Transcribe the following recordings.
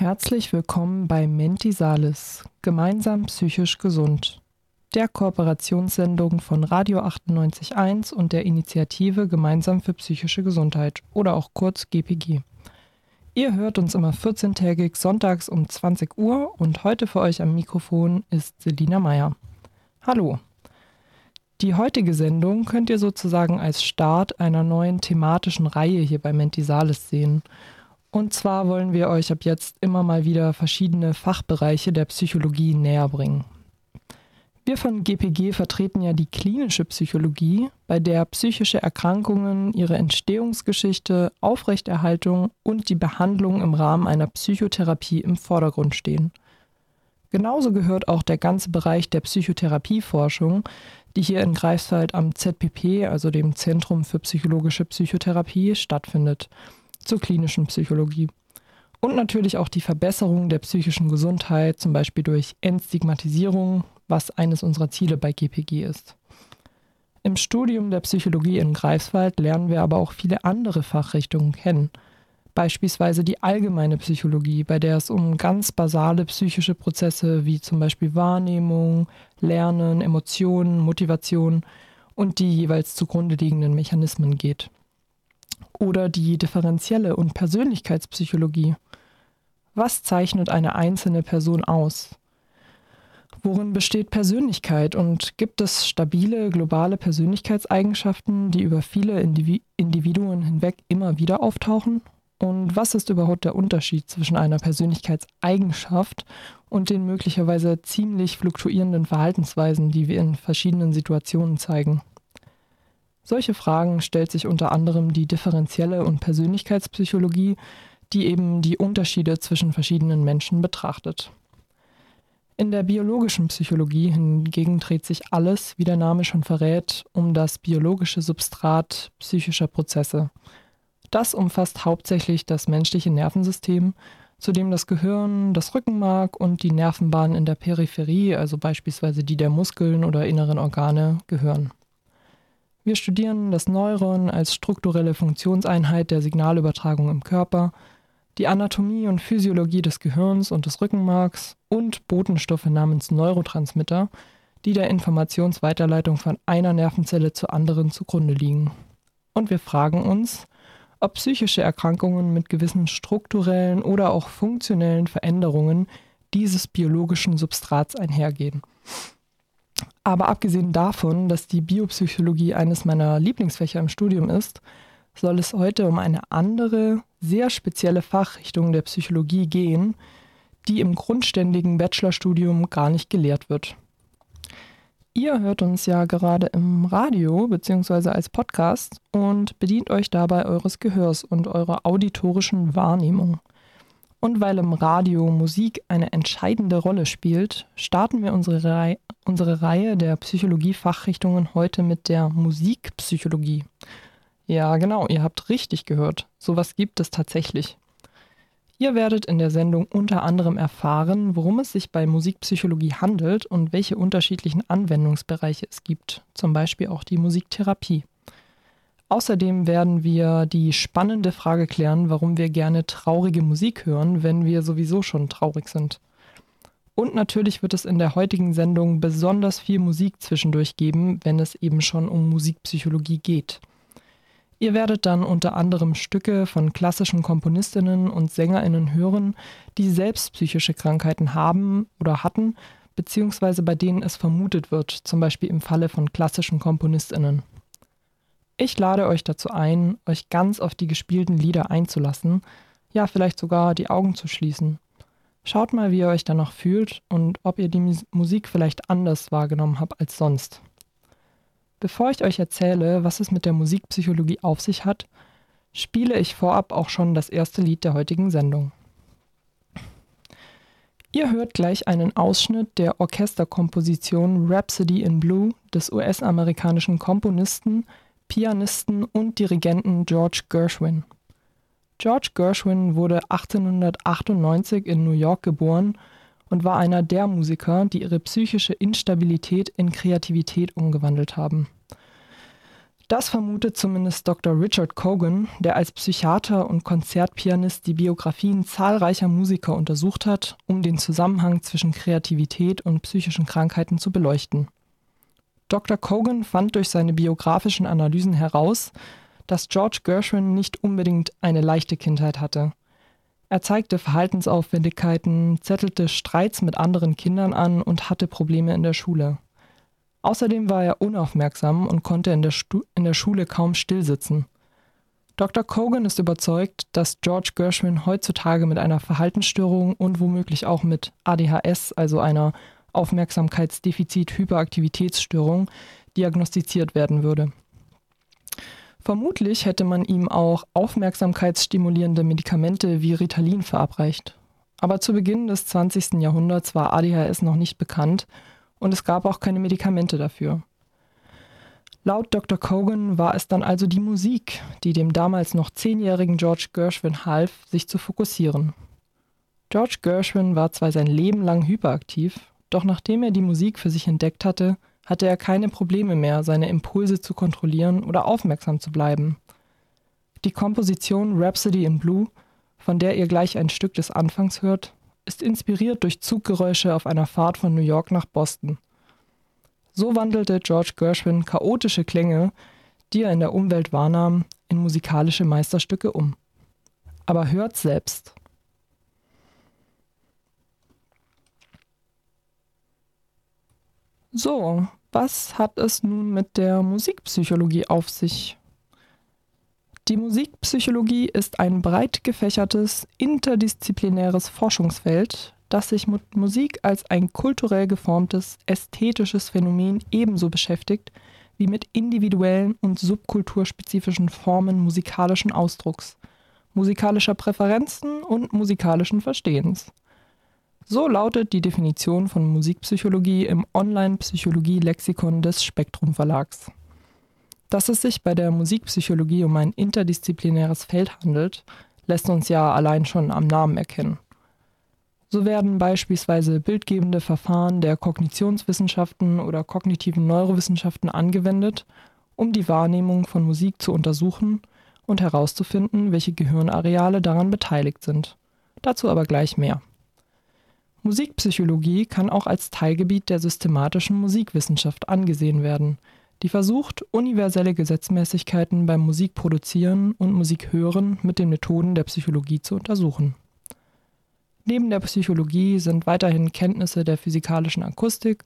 Herzlich willkommen bei Mentisalis, gemeinsam psychisch gesund, der Kooperationssendung von Radio 98.1 und der Initiative Gemeinsam für psychische Gesundheit oder auch kurz GPG. Ihr hört uns immer 14-tägig sonntags um 20 Uhr und heute für euch am Mikrofon ist Selina Meyer. Hallo. Die heutige Sendung könnt ihr sozusagen als Start einer neuen thematischen Reihe hier bei Mentisalis sehen – und zwar wollen wir euch ab jetzt immer mal wieder verschiedene Fachbereiche der Psychologie näher bringen. Wir von GPG vertreten ja die klinische Psychologie, bei der psychische Erkrankungen, ihre Entstehungsgeschichte, Aufrechterhaltung und die Behandlung im Rahmen einer Psychotherapie im Vordergrund stehen. Genauso gehört auch der ganze Bereich der Psychotherapieforschung, die hier in Greifswald am ZPP, also dem Zentrum für psychologische Psychotherapie, stattfindet zur klinischen Psychologie. Und natürlich auch die Verbesserung der psychischen Gesundheit, zum Beispiel durch Entstigmatisierung, was eines unserer Ziele bei GPG ist. Im Studium der Psychologie in Greifswald lernen wir aber auch viele andere Fachrichtungen kennen. Beispielsweise die allgemeine Psychologie, bei der es um ganz basale psychische Prozesse wie zum Beispiel Wahrnehmung, Lernen, Emotionen, Motivation und die jeweils zugrunde liegenden Mechanismen geht oder die differenzielle und Persönlichkeitspsychologie. Was zeichnet eine einzelne Person aus? Worin besteht Persönlichkeit und gibt es stabile globale Persönlichkeitseigenschaften, die über viele Individuen hinweg immer wieder auftauchen? Und was ist überhaupt der Unterschied zwischen einer Persönlichkeitseigenschaft und den möglicherweise ziemlich fluktuierenden Verhaltensweisen, die wir in verschiedenen Situationen zeigen? Solche Fragen stellt sich unter anderem die differenzielle und Persönlichkeitspsychologie, die eben die Unterschiede zwischen verschiedenen Menschen betrachtet. In der biologischen Psychologie hingegen dreht sich alles, wie der Name schon verrät, um das biologische Substrat psychischer Prozesse. Das umfasst hauptsächlich das menschliche Nervensystem, zu dem das Gehirn, das Rückenmark und die Nervenbahnen in der Peripherie, also beispielsweise die der Muskeln oder inneren Organe, gehören. Wir studieren das Neuron als strukturelle Funktionseinheit der Signalübertragung im Körper, die Anatomie und Physiologie des Gehirns und des Rückenmarks und Botenstoffe namens Neurotransmitter, die der Informationsweiterleitung von einer Nervenzelle zur anderen zugrunde liegen. Und wir fragen uns, ob psychische Erkrankungen mit gewissen strukturellen oder auch funktionellen Veränderungen dieses biologischen Substrats einhergehen. Aber abgesehen davon, dass die Biopsychologie eines meiner Lieblingsfächer im Studium ist, soll es heute um eine andere, sehr spezielle Fachrichtung der Psychologie gehen, die im grundständigen Bachelorstudium gar nicht gelehrt wird. Ihr hört uns ja gerade im Radio bzw. als Podcast und bedient euch dabei eures Gehörs und eurer auditorischen Wahrnehmung. Und weil im Radio Musik eine entscheidende Rolle spielt, starten wir unsere, Rei unsere Reihe der Psychologie-Fachrichtungen heute mit der Musikpsychologie. Ja, genau, ihr habt richtig gehört. Sowas gibt es tatsächlich. Ihr werdet in der Sendung unter anderem erfahren, worum es sich bei Musikpsychologie handelt und welche unterschiedlichen Anwendungsbereiche es gibt, zum Beispiel auch die Musiktherapie. Außerdem werden wir die spannende Frage klären, warum wir gerne traurige Musik hören, wenn wir sowieso schon traurig sind. Und natürlich wird es in der heutigen Sendung besonders viel Musik zwischendurch geben, wenn es eben schon um Musikpsychologie geht. Ihr werdet dann unter anderem Stücke von klassischen Komponistinnen und Sängerinnen hören, die selbst psychische Krankheiten haben oder hatten, beziehungsweise bei denen es vermutet wird, zum Beispiel im Falle von klassischen Komponistinnen. Ich lade euch dazu ein, euch ganz auf die gespielten Lieder einzulassen, ja vielleicht sogar die Augen zu schließen. Schaut mal, wie ihr euch danach fühlt und ob ihr die Musik vielleicht anders wahrgenommen habt als sonst. Bevor ich euch erzähle, was es mit der Musikpsychologie auf sich hat, spiele ich vorab auch schon das erste Lied der heutigen Sendung. Ihr hört gleich einen Ausschnitt der Orchesterkomposition Rhapsody in Blue des US-amerikanischen Komponisten Pianisten und Dirigenten George Gershwin. George Gershwin wurde 1898 in New York geboren und war einer der Musiker, die ihre psychische Instabilität in Kreativität umgewandelt haben. Das vermutet zumindest Dr. Richard Cogan, der als Psychiater und Konzertpianist die Biografien zahlreicher Musiker untersucht hat, um den Zusammenhang zwischen Kreativität und psychischen Krankheiten zu beleuchten. Dr. Cogan fand durch seine biografischen Analysen heraus, dass George Gershwin nicht unbedingt eine leichte Kindheit hatte. Er zeigte Verhaltensauffälligkeiten, zettelte Streits mit anderen Kindern an und hatte Probleme in der Schule. Außerdem war er unaufmerksam und konnte in der, Stu in der Schule kaum stillsitzen. Dr. Kogan ist überzeugt, dass George Gershwin heutzutage mit einer Verhaltensstörung und womöglich auch mit ADHS, also einer Aufmerksamkeitsdefizit-Hyperaktivitätsstörung, diagnostiziert werden würde. Vermutlich hätte man ihm auch aufmerksamkeitsstimulierende Medikamente wie Ritalin verabreicht. Aber zu Beginn des 20. Jahrhunderts war ADHS noch nicht bekannt und es gab auch keine Medikamente dafür. Laut Dr. Cogan war es dann also die Musik, die dem damals noch zehnjährigen George Gershwin half, sich zu fokussieren. George Gershwin war zwar sein Leben lang hyperaktiv, doch nachdem er die Musik für sich entdeckt hatte, hatte er keine Probleme mehr, seine Impulse zu kontrollieren oder aufmerksam zu bleiben. Die Komposition Rhapsody in Blue, von der ihr gleich ein Stück des Anfangs hört, ist inspiriert durch Zuggeräusche auf einer Fahrt von New York nach Boston. So wandelte George Gershwin chaotische Klänge, die er in der Umwelt wahrnahm, in musikalische Meisterstücke um. Aber hört selbst. So, was hat es nun mit der Musikpsychologie auf sich? Die Musikpsychologie ist ein breit gefächertes, interdisziplinäres Forschungsfeld, das sich mit Musik als ein kulturell geformtes, ästhetisches Phänomen ebenso beschäftigt wie mit individuellen und subkulturspezifischen Formen musikalischen Ausdrucks, musikalischer Präferenzen und musikalischen Verstehens. So lautet die Definition von Musikpsychologie im Online-Psychologie-Lexikon des Spektrum Verlags. Dass es sich bei der Musikpsychologie um ein interdisziplinäres Feld handelt, lässt uns ja allein schon am Namen erkennen. So werden beispielsweise bildgebende Verfahren der Kognitionswissenschaften oder kognitiven Neurowissenschaften angewendet, um die Wahrnehmung von Musik zu untersuchen und herauszufinden, welche Gehirnareale daran beteiligt sind. Dazu aber gleich mehr. Musikpsychologie kann auch als Teilgebiet der systematischen Musikwissenschaft angesehen werden – die versucht, universelle Gesetzmäßigkeiten beim Musikproduzieren und Musikhören mit den Methoden der Psychologie zu untersuchen. Neben der Psychologie sind weiterhin Kenntnisse der physikalischen Akustik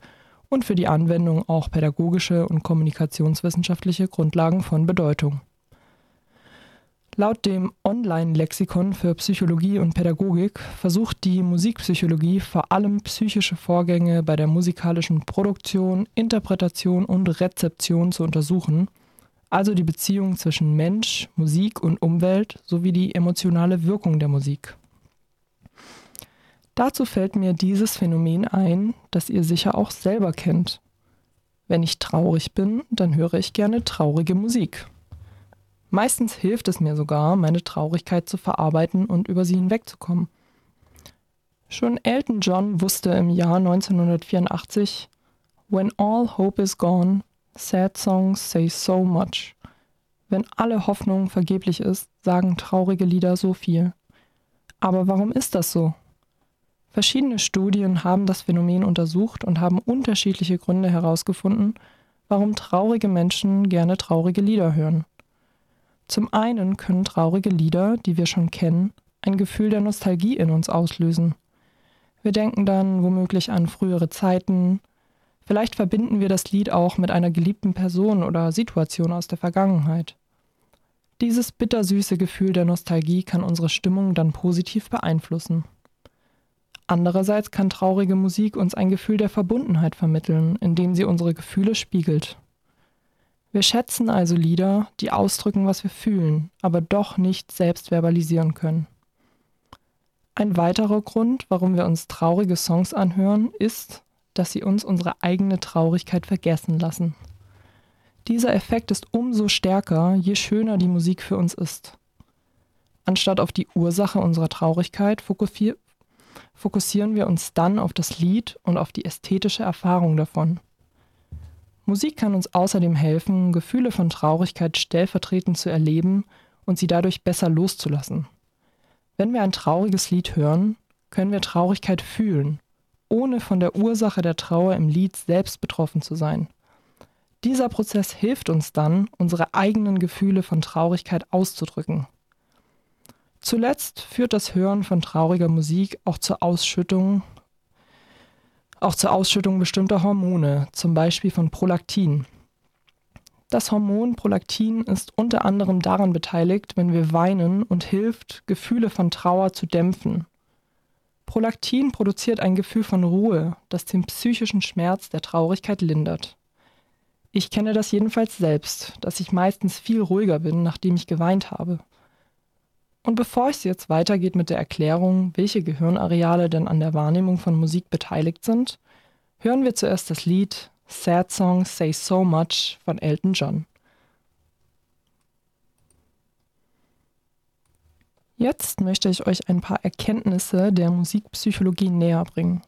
und für die Anwendung auch pädagogische und kommunikationswissenschaftliche Grundlagen von Bedeutung Laut dem Online-Lexikon für Psychologie und Pädagogik versucht die Musikpsychologie vor allem psychische Vorgänge bei der musikalischen Produktion, Interpretation und Rezeption zu untersuchen, also die Beziehung zwischen Mensch, Musik und Umwelt sowie die emotionale Wirkung der Musik. Dazu fällt mir dieses Phänomen ein, das ihr sicher auch selber kennt. Wenn ich traurig bin, dann höre ich gerne traurige Musik. Meistens hilft es mir sogar, meine Traurigkeit zu verarbeiten und über sie hinwegzukommen. Schon Elton John wusste im Jahr 1984, When all hope is gone, sad songs say so much. Wenn alle Hoffnung vergeblich ist, sagen traurige Lieder so viel. Aber warum ist das so? Verschiedene Studien haben das Phänomen untersucht und haben unterschiedliche Gründe herausgefunden, warum traurige Menschen gerne traurige Lieder hören. Zum einen können traurige Lieder, die wir schon kennen, ein Gefühl der Nostalgie in uns auslösen. Wir denken dann womöglich an frühere Zeiten, vielleicht verbinden wir das Lied auch mit einer geliebten Person oder Situation aus der Vergangenheit. Dieses bittersüße Gefühl der Nostalgie kann unsere Stimmung dann positiv beeinflussen. Andererseits kann traurige Musik uns ein Gefühl der Verbundenheit vermitteln, indem sie unsere Gefühle spiegelt. Wir schätzen also Lieder, die ausdrücken, was wir fühlen, aber doch nicht selbst verbalisieren können. Ein weiterer Grund, warum wir uns traurige Songs anhören, ist, dass sie uns unsere eigene Traurigkeit vergessen lassen. Dieser Effekt ist umso stärker, je schöner die Musik für uns ist. Anstatt auf die Ursache unserer Traurigkeit fokussieren wir uns dann auf das Lied und auf die ästhetische Erfahrung davon. Musik kann uns außerdem helfen, Gefühle von Traurigkeit stellvertretend zu erleben und sie dadurch besser loszulassen. Wenn wir ein trauriges Lied hören, können wir Traurigkeit fühlen, ohne von der Ursache der Trauer im Lied selbst betroffen zu sein. Dieser Prozess hilft uns dann, unsere eigenen Gefühle von Traurigkeit auszudrücken. Zuletzt führt das Hören von trauriger Musik auch zur Ausschüttung, auch zur Ausschüttung bestimmter Hormone, zum Beispiel von Prolaktin. Das Hormon Prolaktin ist unter anderem daran beteiligt, wenn wir weinen und hilft, Gefühle von Trauer zu dämpfen. Prolaktin produziert ein Gefühl von Ruhe, das den psychischen Schmerz der Traurigkeit lindert. Ich kenne das jedenfalls selbst, dass ich meistens viel ruhiger bin, nachdem ich geweint habe. Und bevor es jetzt weitergeht mit der Erklärung, welche Gehirnareale denn an der Wahrnehmung von Musik beteiligt sind, hören wir zuerst das Lied Sad Songs Say So Much von Elton John. Jetzt möchte ich euch ein paar Erkenntnisse der Musikpsychologie näher bringen.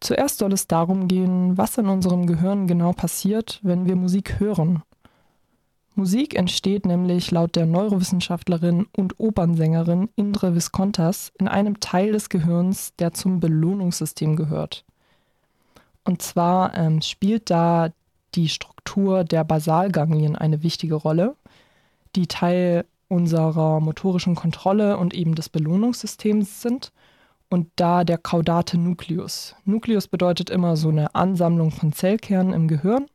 Zuerst soll es darum gehen, was in unserem Gehirn genau passiert, wenn wir Musik hören. Musik entsteht nämlich laut der Neurowissenschaftlerin und Opernsängerin Indre Viscontas in einem Teil des Gehirns, der zum Belohnungssystem gehört. Und zwar ähm, spielt da die Struktur der Basalganglien eine wichtige Rolle, die Teil unserer motorischen Kontrolle und eben des Belohnungssystems sind und da der caudate Nucleus. Nucleus bedeutet immer so eine Ansammlung von Zellkernen im Gehirn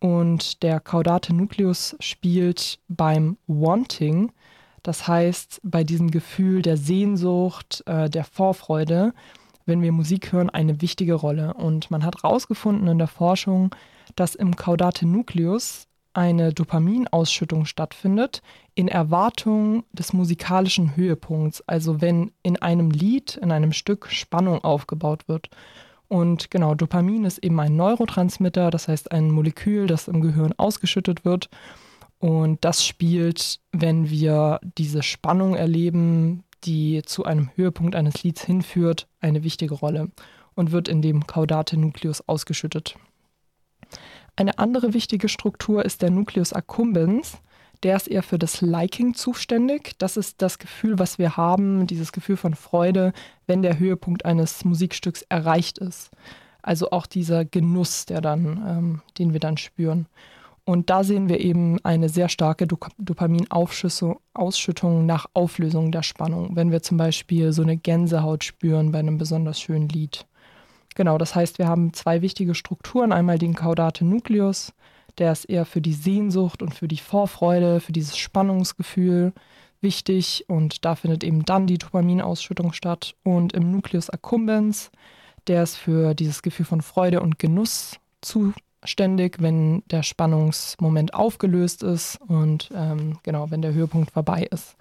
und der caudate Nucleus spielt beim Wanting, das heißt bei diesem Gefühl der Sehnsucht, äh, der Vorfreude, wenn wir Musik hören, eine wichtige Rolle. Und man hat herausgefunden in der Forschung, dass im caudate Nucleus eine Dopaminausschüttung stattfindet in Erwartung des musikalischen Höhepunkts, also wenn in einem Lied, in einem Stück Spannung aufgebaut wird. Und genau, Dopamin ist eben ein Neurotransmitter, das heißt ein Molekül, das im Gehirn ausgeschüttet wird. Und das spielt, wenn wir diese Spannung erleben, die zu einem Höhepunkt eines Lieds hinführt, eine wichtige Rolle und wird in dem Caudate Nucleus ausgeschüttet. Eine andere wichtige Struktur ist der Nucleus accumbens. Der ist eher für das Liking zuständig. Das ist das Gefühl, was wir haben, dieses Gefühl von Freude, wenn der Höhepunkt eines Musikstücks erreicht ist. Also auch dieser Genuss, der dann, ähm, den wir dann spüren. Und da sehen wir eben eine sehr starke Dopaminausschüttung nach Auflösung der Spannung, wenn wir zum Beispiel so eine Gänsehaut spüren bei einem besonders schönen Lied. Genau, das heißt, wir haben zwei wichtige Strukturen. Einmal den Caudate Nucleus, der ist eher für die Sehnsucht und für die Vorfreude, für dieses Spannungsgefühl wichtig und da findet eben dann die Dopaminausschüttung statt. Und im Nucleus accumbens, der ist für dieses Gefühl von Freude und Genuss zuständig, wenn der Spannungsmoment aufgelöst ist und ähm, genau, wenn der Höhepunkt vorbei ist.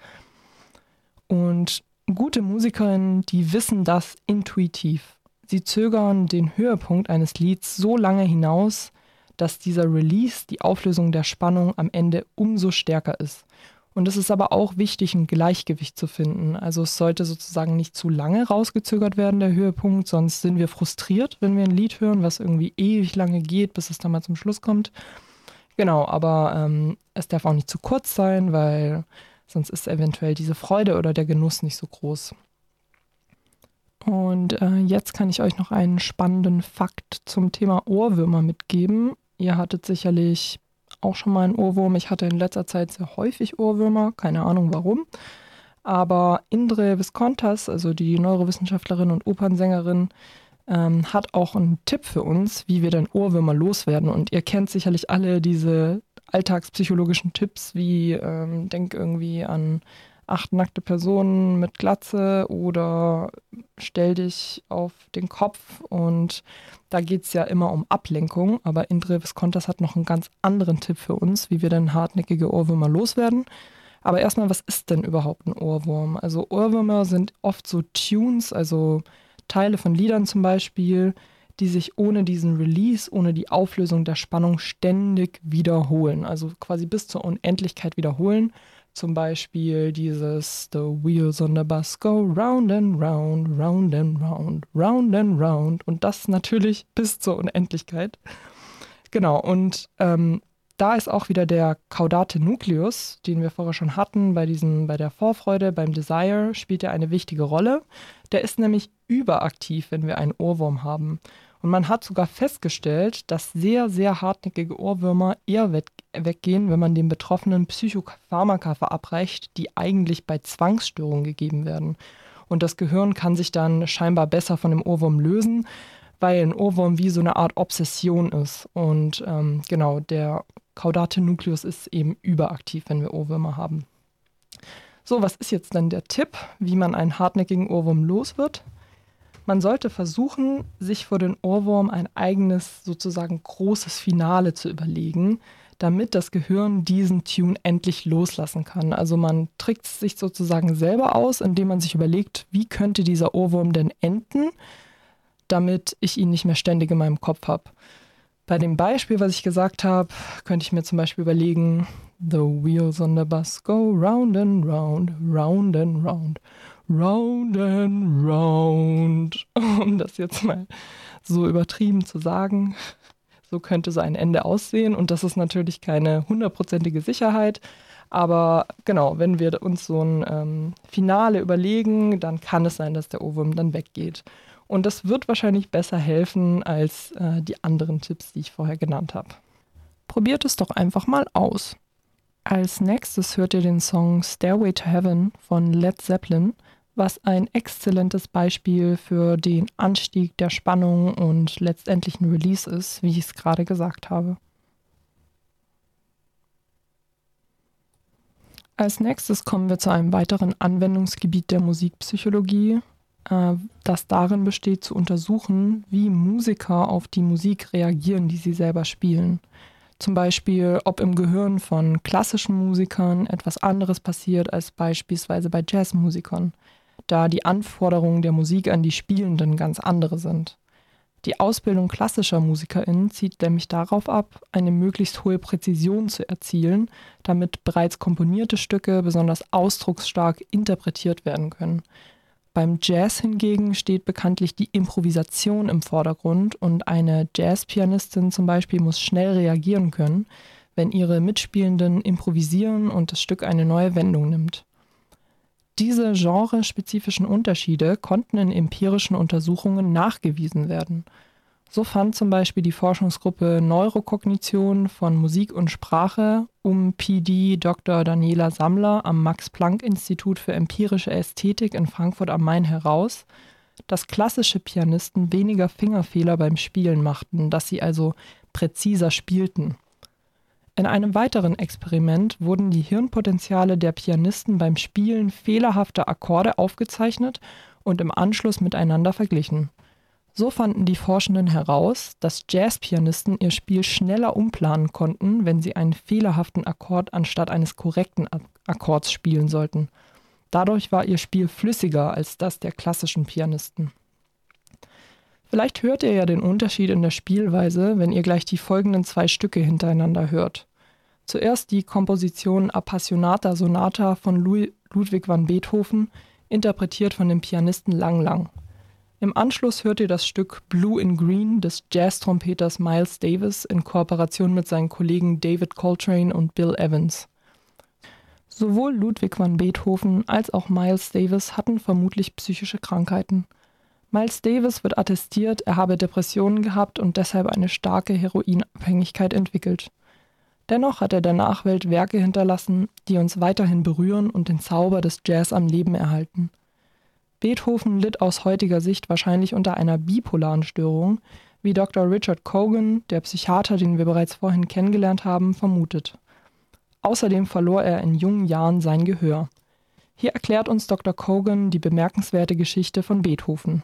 Und gute Musikerinnen, die wissen das intuitiv. Sie zögern den Höhepunkt eines Lieds so lange hinaus, dass dieser Release, die Auflösung der Spannung am Ende umso stärker ist. Und es ist aber auch wichtig, ein Gleichgewicht zu finden. Also es sollte sozusagen nicht zu lange rausgezögert werden, der Höhepunkt, sonst sind wir frustriert, wenn wir ein Lied hören, was irgendwie ewig lange geht, bis es dann mal zum Schluss kommt. Genau, aber ähm, es darf auch nicht zu kurz sein, weil sonst ist eventuell diese Freude oder der Genuss nicht so groß. Und äh, jetzt kann ich euch noch einen spannenden Fakt zum Thema Ohrwürmer mitgeben. Ihr hattet sicherlich auch schon mal einen Ohrwurm. Ich hatte in letzter Zeit sehr häufig Ohrwürmer, keine Ahnung warum. Aber Indre Viscontas, also die Neurowissenschaftlerin und Opernsängerin, ähm, hat auch einen Tipp für uns, wie wir denn Ohrwürmer loswerden. Und ihr kennt sicherlich alle diese alltagspsychologischen Tipps, wie ähm, denk irgendwie an acht nackte Personen mit Glatze oder stell dich auf den Kopf und da geht es ja immer um Ablenkung, aber Indre Viscontas hat noch einen ganz anderen Tipp für uns, wie wir denn hartnäckige Ohrwürmer loswerden. Aber erstmal, was ist denn überhaupt ein Ohrwurm? Also Ohrwürmer sind oft so Tunes, also Teile von Liedern zum Beispiel, die sich ohne diesen Release, ohne die Auflösung der Spannung ständig wiederholen. Also quasi bis zur Unendlichkeit wiederholen. Zum Beispiel dieses The wheels on the bus go round and round, round and round, round and round. Und das natürlich bis zur Unendlichkeit. Genau, und ähm, da ist auch wieder der Caudate Nucleus, den wir vorher schon hatten, bei, diesem, bei der Vorfreude, beim Desire, spielt er eine wichtige Rolle. Der ist nämlich überaktiv, wenn wir einen Ohrwurm haben. Und man hat sogar festgestellt, dass sehr, sehr hartnäckige Ohrwürmer eher weggehen, wenn man den Betroffenen Psychopharmaka verabreicht, die eigentlich bei Zwangsstörungen gegeben werden. Und das Gehirn kann sich dann scheinbar besser von dem Ohrwurm lösen, weil ein Ohrwurm wie so eine Art Obsession ist. Und ähm, genau, der Caudate Nucleus ist eben überaktiv, wenn wir Ohrwürmer haben. So, was ist jetzt dann der Tipp, wie man einen hartnäckigen Ohrwurm los wird? Man sollte versuchen, sich vor den Ohrwurm ein eigenes, sozusagen großes Finale zu überlegen, damit das Gehirn diesen Tune endlich loslassen kann. Also man trickt sich sozusagen selber aus, indem man sich überlegt, wie könnte dieser Ohrwurm denn enden, damit ich ihn nicht mehr ständig in meinem Kopf habe. Bei dem Beispiel, was ich gesagt habe, könnte ich mir zum Beispiel überlegen, The wheels on the bus go round and round, round and round, round and round. Um das jetzt mal so übertrieben zu sagen. So könnte so ein Ende aussehen. Und das ist natürlich keine hundertprozentige Sicherheit. Aber genau, wenn wir uns so ein ähm, Finale überlegen, dann kann es sein, dass der Ohrwurm dann weggeht. Und das wird wahrscheinlich besser helfen als äh, die anderen Tipps, die ich vorher genannt habe. Probiert es doch einfach mal aus. Als nächstes hört ihr den Song Stairway to Heaven von Led Zeppelin, was ein exzellentes Beispiel für den Anstieg der Spannung und letztendlichen Release ist, wie ich es gerade gesagt habe. Als nächstes kommen wir zu einem weiteren Anwendungsgebiet der Musikpsychologie, äh, das darin besteht, zu untersuchen, wie Musiker auf die Musik reagieren, die sie selber spielen. Zum Beispiel, ob im Gehirn von klassischen Musikern etwas anderes passiert als beispielsweise bei Jazzmusikern, da die Anforderungen der Musik an die Spielenden ganz andere sind. Die Ausbildung klassischer MusikerInnen zieht nämlich darauf ab, eine möglichst hohe Präzision zu erzielen, damit bereits komponierte Stücke besonders ausdrucksstark interpretiert werden können. Beim Jazz hingegen steht bekanntlich die Improvisation im Vordergrund und eine Jazzpianistin zum Beispiel muss schnell reagieren können, wenn ihre Mitspielenden improvisieren und das Stück eine neue Wendung nimmt. Diese genrespezifischen Unterschiede konnten in empirischen Untersuchungen nachgewiesen werden – so fand zum Beispiel die Forschungsgruppe Neurokognition von Musik und Sprache um PD Dr. Daniela Sammler am Max-Planck-Institut für empirische Ästhetik in Frankfurt am Main heraus, dass klassische Pianisten weniger Fingerfehler beim Spielen machten, dass sie also präziser spielten. In einem weiteren Experiment wurden die Hirnpotenziale der Pianisten beim Spielen fehlerhafter Akkorde aufgezeichnet und im Anschluss miteinander verglichen. So fanden die Forschenden heraus, dass Jazzpianisten ihr Spiel schneller umplanen konnten, wenn sie einen fehlerhaften Akkord anstatt eines korrekten Akkords spielen sollten. Dadurch war ihr Spiel flüssiger als das der klassischen Pianisten. Vielleicht hört ihr ja den Unterschied in der Spielweise, wenn ihr gleich die folgenden zwei Stücke hintereinander hört. Zuerst die Komposition Appassionata Sonata von Ludwig van Beethoven, interpretiert von dem Pianisten Lang Lang. Im Anschluss hört ihr das Stück Blue in Green des Jazz-Trompeters Miles Davis in Kooperation mit seinen Kollegen David Coltrane und Bill Evans. Sowohl Ludwig van Beethoven als auch Miles Davis hatten vermutlich psychische Krankheiten. Miles Davis wird attestiert, er habe Depressionen gehabt und deshalb eine starke Heroinabhängigkeit entwickelt. Dennoch hat er der Nachwelt Werke hinterlassen, die uns weiterhin berühren und den Zauber des Jazz am Leben erhalten. Beethoven litt aus heutiger Sicht wahrscheinlich unter einer bipolaren Störung, wie Dr. Richard Cogan, der Psychiater, den wir bereits vorhin kennengelernt haben, vermutet. Außerdem verlor er in jungen Jahren sein Gehör. Hier erklärt uns Dr. Cogan die bemerkenswerte Geschichte von Beethoven.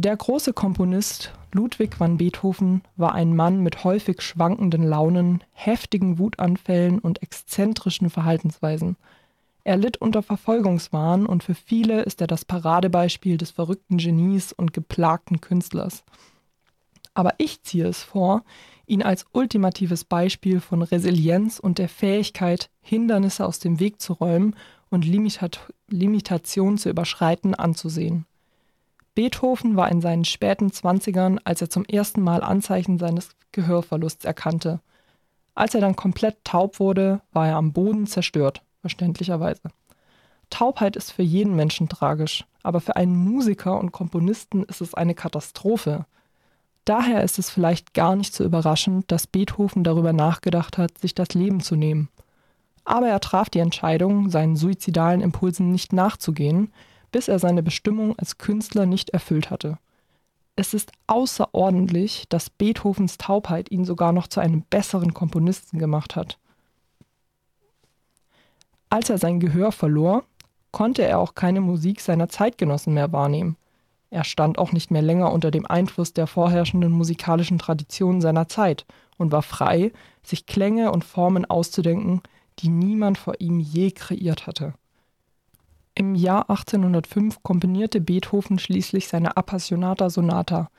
Der große Komponist Ludwig van Beethoven war ein Mann mit häufig schwankenden Launen, heftigen Wutanfällen und exzentrischen Verhaltensweisen – er litt unter Verfolgungswahn und für viele ist er das Paradebeispiel des verrückten Genies und geplagten Künstlers. Aber ich ziehe es vor, ihn als ultimatives Beispiel von Resilienz und der Fähigkeit, Hindernisse aus dem Weg zu räumen und Limitat Limitationen zu überschreiten, anzusehen. Beethoven war in seinen späten Zwanzigern, als er zum ersten Mal Anzeichen seines Gehörverlusts erkannte. Als er dann komplett taub wurde, war er am Boden zerstört, verständlicherweise. Taubheit ist für jeden Menschen tragisch, aber für einen Musiker und Komponisten ist es eine Katastrophe. Daher ist es vielleicht gar nicht so überraschend, dass Beethoven darüber nachgedacht hat, sich das Leben zu nehmen. Aber er traf die Entscheidung, seinen suizidalen Impulsen nicht nachzugehen, bis er seine Bestimmung als Künstler nicht erfüllt hatte. Es ist außerordentlich, dass Beethovens Taubheit ihn sogar noch zu einem besseren Komponisten gemacht hat. Als er sein Gehör verlor, konnte er auch keine Musik seiner Zeitgenossen mehr wahrnehmen. Er stand auch nicht mehr länger unter dem Einfluss der vorherrschenden musikalischen Traditionen seiner Zeit und war frei, sich Klänge und Formen auszudenken, die niemand vor ihm je kreiert hatte. Im Jahr 1805 komponierte Beethoven schließlich seine Appassionata Sonata,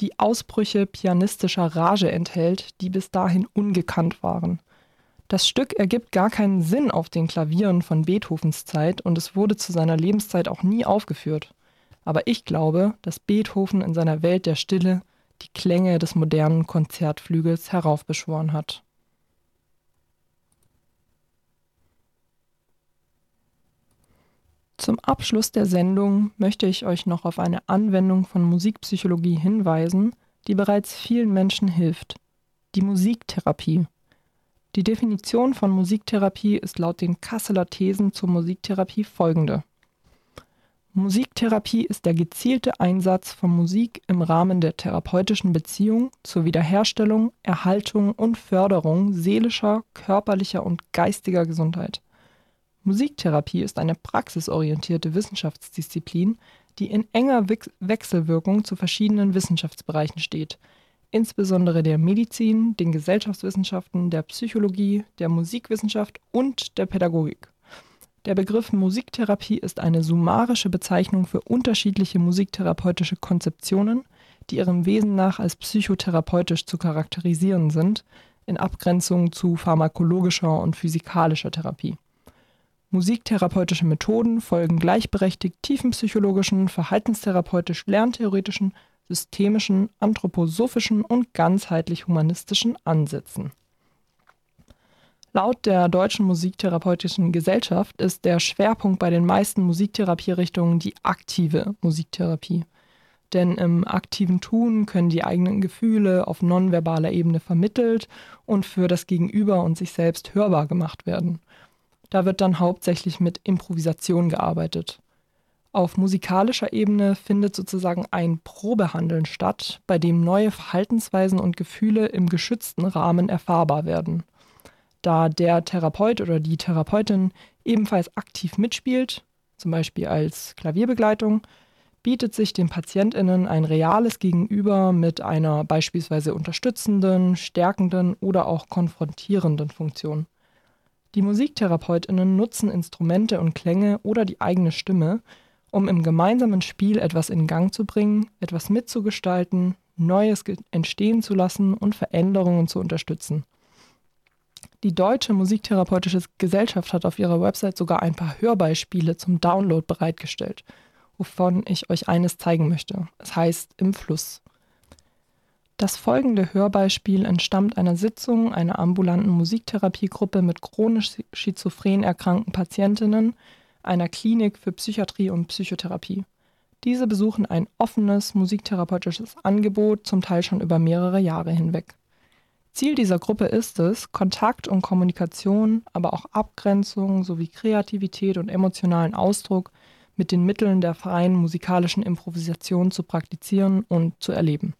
die Ausbrüche pianistischer Rage enthält, die bis dahin ungekannt waren. Das Stück ergibt gar keinen Sinn auf den Klavieren von Beethovens Zeit und es wurde zu seiner Lebenszeit auch nie aufgeführt. Aber ich glaube, dass Beethoven in seiner Welt der Stille die Klänge des modernen Konzertflügels heraufbeschworen hat. Zum Abschluss der Sendung möchte ich euch noch auf eine Anwendung von Musikpsychologie hinweisen, die bereits vielen Menschen hilft. Die Musiktherapie. Die Definition von Musiktherapie ist laut den Kasseler Thesen zur Musiktherapie folgende. Musiktherapie ist der gezielte Einsatz von Musik im Rahmen der therapeutischen Beziehung zur Wiederherstellung, Erhaltung und Förderung seelischer, körperlicher und geistiger Gesundheit. Musiktherapie ist eine praxisorientierte Wissenschaftsdisziplin, die in enger Wechselwirkung zu verschiedenen Wissenschaftsbereichen steht, insbesondere der Medizin, den Gesellschaftswissenschaften, der Psychologie, der Musikwissenschaft und der Pädagogik. Der Begriff Musiktherapie ist eine summarische Bezeichnung für unterschiedliche musiktherapeutische Konzeptionen, die ihrem Wesen nach als psychotherapeutisch zu charakterisieren sind, in Abgrenzung zu pharmakologischer und physikalischer Therapie. Musiktherapeutische Methoden folgen gleichberechtigt tiefenpsychologischen, verhaltenstherapeutisch lerntheoretischen, systemischen, anthroposophischen und ganzheitlich humanistischen Ansätzen Laut der Deutschen Musiktherapeutischen Gesellschaft ist der Schwerpunkt bei den meisten Musiktherapierichtungen die aktive Musiktherapie. Denn im aktiven Tun können die eigenen Gefühle auf nonverbaler Ebene vermittelt und für das Gegenüber und sich selbst hörbar gemacht werden. Da wird dann hauptsächlich mit Improvisation gearbeitet. Auf musikalischer Ebene findet sozusagen ein Probehandeln statt, bei dem neue Verhaltensweisen und Gefühle im geschützten Rahmen erfahrbar werden da der Therapeut oder die Therapeutin ebenfalls aktiv mitspielt, zum Beispiel als Klavierbegleitung, bietet sich den PatientInnen ein reales Gegenüber mit einer beispielsweise unterstützenden, stärkenden oder auch konfrontierenden Funktion. Die MusiktherapeutInnen nutzen Instrumente und Klänge oder die eigene Stimme, um im gemeinsamen Spiel etwas in Gang zu bringen, etwas mitzugestalten, Neues entstehen zu lassen und Veränderungen zu unterstützen. Die Deutsche Musiktherapeutische Gesellschaft hat auf ihrer Website sogar ein paar Hörbeispiele zum Download bereitgestellt, wovon ich euch eines zeigen möchte. Es heißt Im Fluss. Das folgende Hörbeispiel entstammt einer Sitzung einer ambulanten Musiktherapiegruppe mit chronisch schizophren erkrankten Patientinnen einer Klinik für Psychiatrie und Psychotherapie. Diese besuchen ein offenes musiktherapeutisches Angebot, zum Teil schon über mehrere Jahre hinweg. Ziel dieser Gruppe ist es, Kontakt und Kommunikation, aber auch Abgrenzung sowie Kreativität und emotionalen Ausdruck mit den Mitteln der freien musikalischen Improvisation zu praktizieren und zu erleben.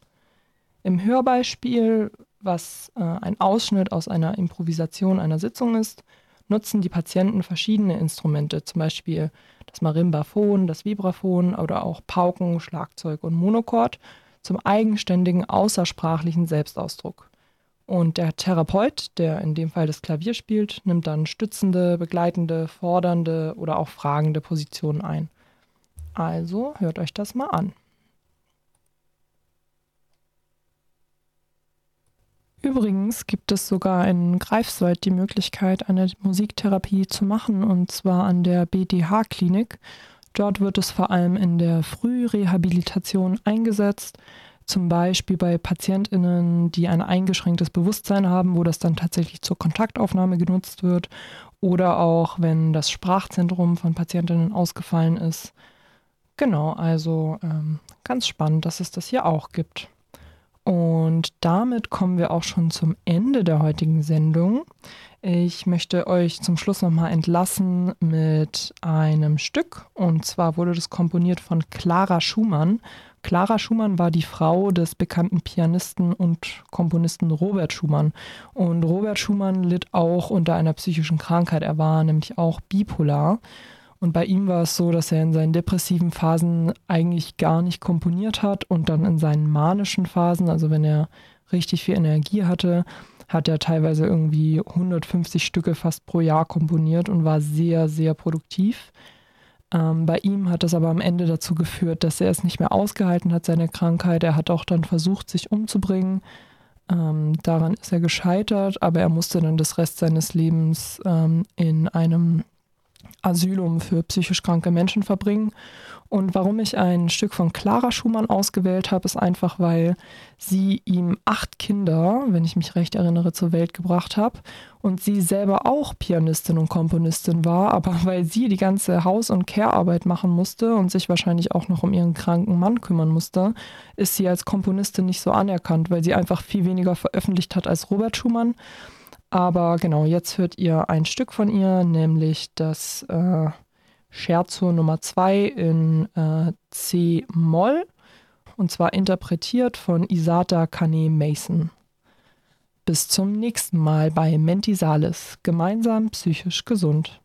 Im Hörbeispiel, was äh, ein Ausschnitt aus einer Improvisation einer Sitzung ist, nutzen die Patienten verschiedene Instrumente, zum Beispiel das Marimbaphon, das Vibraphon oder auch Pauken, Schlagzeug und Monochord, zum eigenständigen außersprachlichen Selbstausdruck. Und der Therapeut, der in dem Fall das Klavier spielt, nimmt dann stützende, begleitende, fordernde oder auch fragende Positionen ein. Also hört euch das mal an. Übrigens gibt es sogar in Greifswald die Möglichkeit, eine Musiktherapie zu machen, und zwar an der BDH-Klinik. Dort wird es vor allem in der Frührehabilitation eingesetzt, zum Beispiel bei Patientinnen, die ein eingeschränktes Bewusstsein haben, wo das dann tatsächlich zur Kontaktaufnahme genutzt wird oder auch wenn das Sprachzentrum von Patientinnen ausgefallen ist. Genau, also ähm, ganz spannend, dass es das hier auch gibt. Und damit kommen wir auch schon zum Ende der heutigen Sendung. Ich möchte euch zum Schluss nochmal entlassen mit einem Stück. Und zwar wurde das komponiert von Clara Schumann. Clara Schumann war die Frau des bekannten Pianisten und Komponisten Robert Schumann. Und Robert Schumann litt auch unter einer psychischen Krankheit. Er war nämlich auch bipolar. Und bei ihm war es so, dass er in seinen depressiven Phasen eigentlich gar nicht komponiert hat und dann in seinen manischen Phasen, also wenn er richtig viel Energie hatte, hat er teilweise irgendwie 150 Stücke fast pro Jahr komponiert und war sehr, sehr produktiv. Ähm, bei ihm hat das aber am Ende dazu geführt, dass er es nicht mehr ausgehalten hat, seine Krankheit. Er hat auch dann versucht, sich umzubringen. Ähm, daran ist er gescheitert, aber er musste dann das Rest seines Lebens ähm, in einem Asylum für psychisch kranke Menschen verbringen. Und warum ich ein Stück von Clara Schumann ausgewählt habe, ist einfach, weil sie ihm acht Kinder, wenn ich mich recht erinnere, zur Welt gebracht hat und sie selber auch Pianistin und Komponistin war, aber weil sie die ganze Haus- und Care-Arbeit machen musste und sich wahrscheinlich auch noch um ihren kranken Mann kümmern musste, ist sie als Komponistin nicht so anerkannt, weil sie einfach viel weniger veröffentlicht hat als Robert Schumann. Aber genau, jetzt hört ihr ein Stück von ihr, nämlich das äh, Scherzo Nummer 2 in äh, C-Moll und zwar interpretiert von Isata Kane Mason. Bis zum nächsten Mal bei Mentisalis, gemeinsam psychisch gesund.